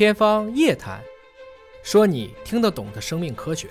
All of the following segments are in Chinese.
天方夜谭，说你听得懂的生命科学。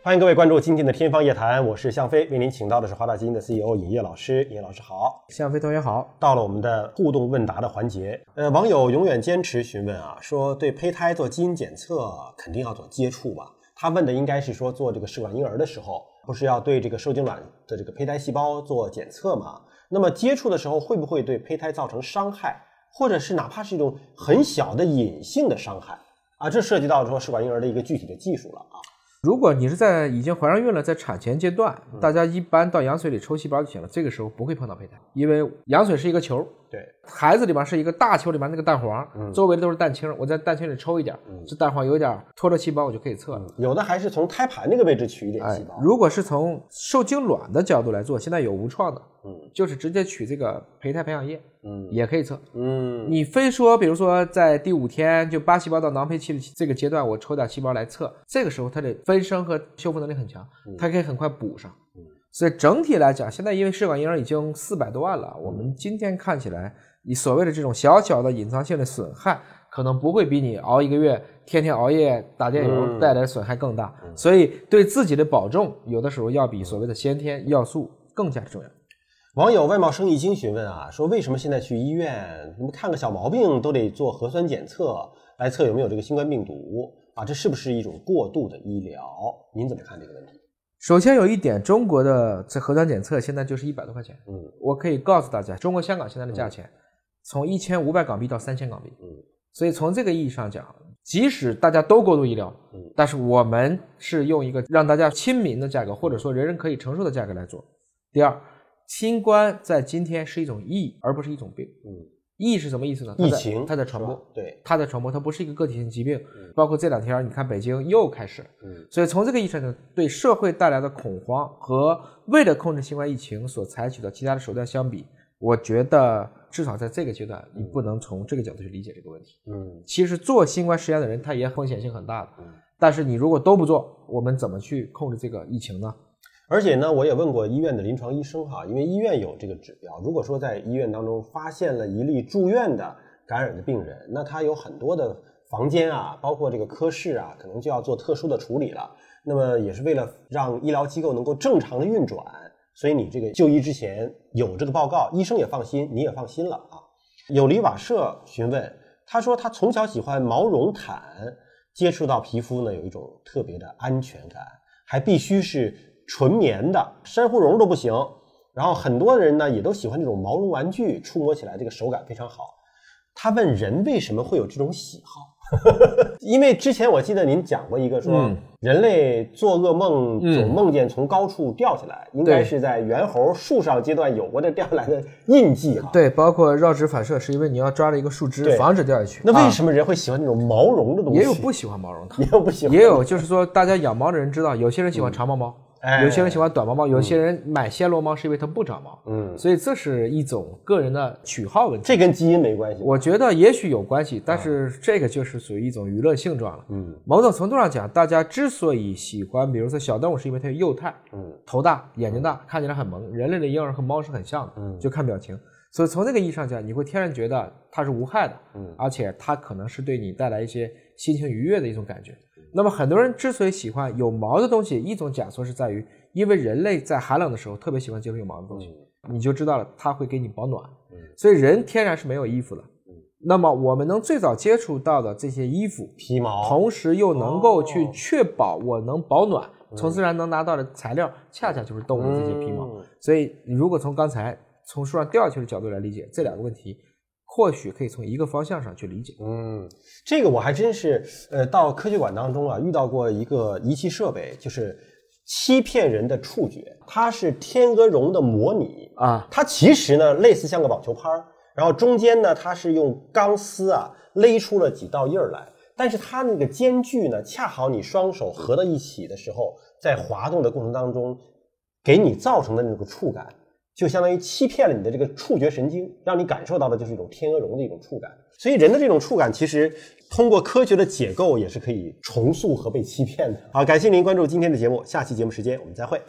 欢迎各位关注今天的《天方夜谭》，我是向飞，为您请到的是华大基因的 CEO 尹烨老师。尹烨老师好，向飞同学好。到了我们的互动问答的环节，呃，网友永远坚持询问啊，说对胚胎做基因检测肯定要做接触吧？他问的应该是说做这个试管婴儿的时候，不是要对这个受精卵的这个胚胎细胞做检测吗？那么接触的时候会不会对胚胎造成伤害？或者是哪怕是一种很小的隐性的伤害啊，这涉及到说试管婴儿的一个具体的技术了啊。如果你是在已经怀上孕了，在产前阶段，大家一般到羊水里抽细胞就行了，这个时候不会碰到胚胎，因为羊水是一个球，对，孩子里面是一个大球里面那个蛋黄，周围的都是蛋清，我在蛋清里抽一点，这蛋黄有点脱落细胞，我就可以测了。有的还是从胎盘那个位置取一点细胞。如果是从受精卵的角度来做，现在有无创的，嗯，就是直接取这个胚胎培养液，嗯，也可以测，嗯，你非说比如说在第五天就八细胞到囊胚期的这个阶段，我抽点细胞来测，这个时候它的分生和修复能力很强，它可以很快补上。嗯所以整体来讲，现在因为试管婴儿已经四百多万了，我们今天看起来，你所谓的这种小小的隐藏性的损害，可能不会比你熬一个月、天天熬夜打电游带来的损害更大。所以对自己的保重，有的时候要比所谓的先天要素更加重要。网友外贸生意经询问啊，说为什么现在去医院，你们看个小毛病都得做核酸检测来测有没有这个新冠病毒啊？这是不是一种过度的医疗？您怎么看这个问题？首先有一点，中国的这核酸检测现在就是一百多块钱。嗯，我可以告诉大家，中国香港现在的价钱从一千五百港币到三千港币。嗯，所以从这个意义上讲，即使大家都过度医疗，嗯，但是我们是用一个让大家亲民的价格，或者说人人可以承受的价格来做。第二，新冠在今天是一种疫，而不是一种病。嗯。疫是什么意思呢？疫情，它在传播，对，它在传播，它不是一个个体性疾病。包括这两天，你看北京又开始，嗯，所以从这个意义上讲，对社会带来的恐慌和为了控制新冠疫情所采取的其他的手段相比，我觉得至少在这个阶段，你不能从这个角度去理解这个问题。嗯，其实做新冠实验的人，他也风险性很大的。嗯，但是你如果都不做，我们怎么去控制这个疫情呢？而且呢，我也问过医院的临床医生哈，因为医院有这个指标。如果说在医院当中发现了一例住院的感染的病人，那他有很多的房间啊，包括这个科室啊，可能就要做特殊的处理了。那么也是为了让医疗机构能够正常的运转，所以你这个就医之前有这个报告，医生也放心，你也放心了啊。有离瓦舍询问，他说他从小喜欢毛绒毯，接触到皮肤呢有一种特别的安全感，还必须是。纯棉的珊瑚绒都不行，然后很多人呢也都喜欢这种毛绒玩具，触摸起来这个手感非常好。他问人为什么会有这种喜好？因为之前我记得您讲过一个说，人类做噩梦总梦见从高处掉下来，应该是在猿猴树上阶段有过这 掉下来的印记哈。对，包括绕指反射，是因为你要抓着一个树枝防止掉下去。那为什么人会喜欢那种毛绒的东西？也有不喜欢毛绒的，也有不喜欢，也有就是说大家养猫的人知道，有些人喜欢长毛猫。有些人喜欢短毛猫，有些人买暹罗猫是因为它不长毛，嗯，所以这是一种个人的取好问题。这跟基因没关系。我觉得也许有关系，但是这个就是属于一种娱乐性状了。嗯，某种程度上讲，大家之所以喜欢，比如说小动物，是因为它有幼态，嗯，头大，眼睛大，看起来很萌。人类的婴儿和猫是很像的，嗯，就看表情。所以从这个意义上讲，你会天然觉得它是无害的，嗯，而且它可能是对你带来一些心情愉悦的一种感觉。那么很多人之所以喜欢有毛的东西，一种假说是在于。因为人类在寒冷的时候特别喜欢接触有毛的东西，你就知道了，它会给你保暖。所以人天然是没有衣服的。那么我们能最早接触到的这些衣服，皮毛，同时又能够去确保我能保暖，从自然能拿到的材料，恰恰就是动物的这些皮毛。所以你如果从刚才从树上掉下去的角度来理解这两个问题，或许可以从一个方向上去理解。嗯，这个我还真是，呃，到科学馆当中啊，遇到过一个仪器设备，就是。欺骗人的触觉，它是天鹅绒的模拟啊，它其实呢类似像个网球拍儿，然后中间呢它是用钢丝啊勒出了几道印儿来，但是它那个间距呢恰好你双手合到一起的时候，在滑动的过程当中，给你造成的那个触感，就相当于欺骗了你的这个触觉神经，让你感受到的就是一种天鹅绒的一种触感。所以人的这种触感其实。通过科学的解构，也是可以重塑和被欺骗的。好，感谢您关注今天的节目，下期节目时间我们再会。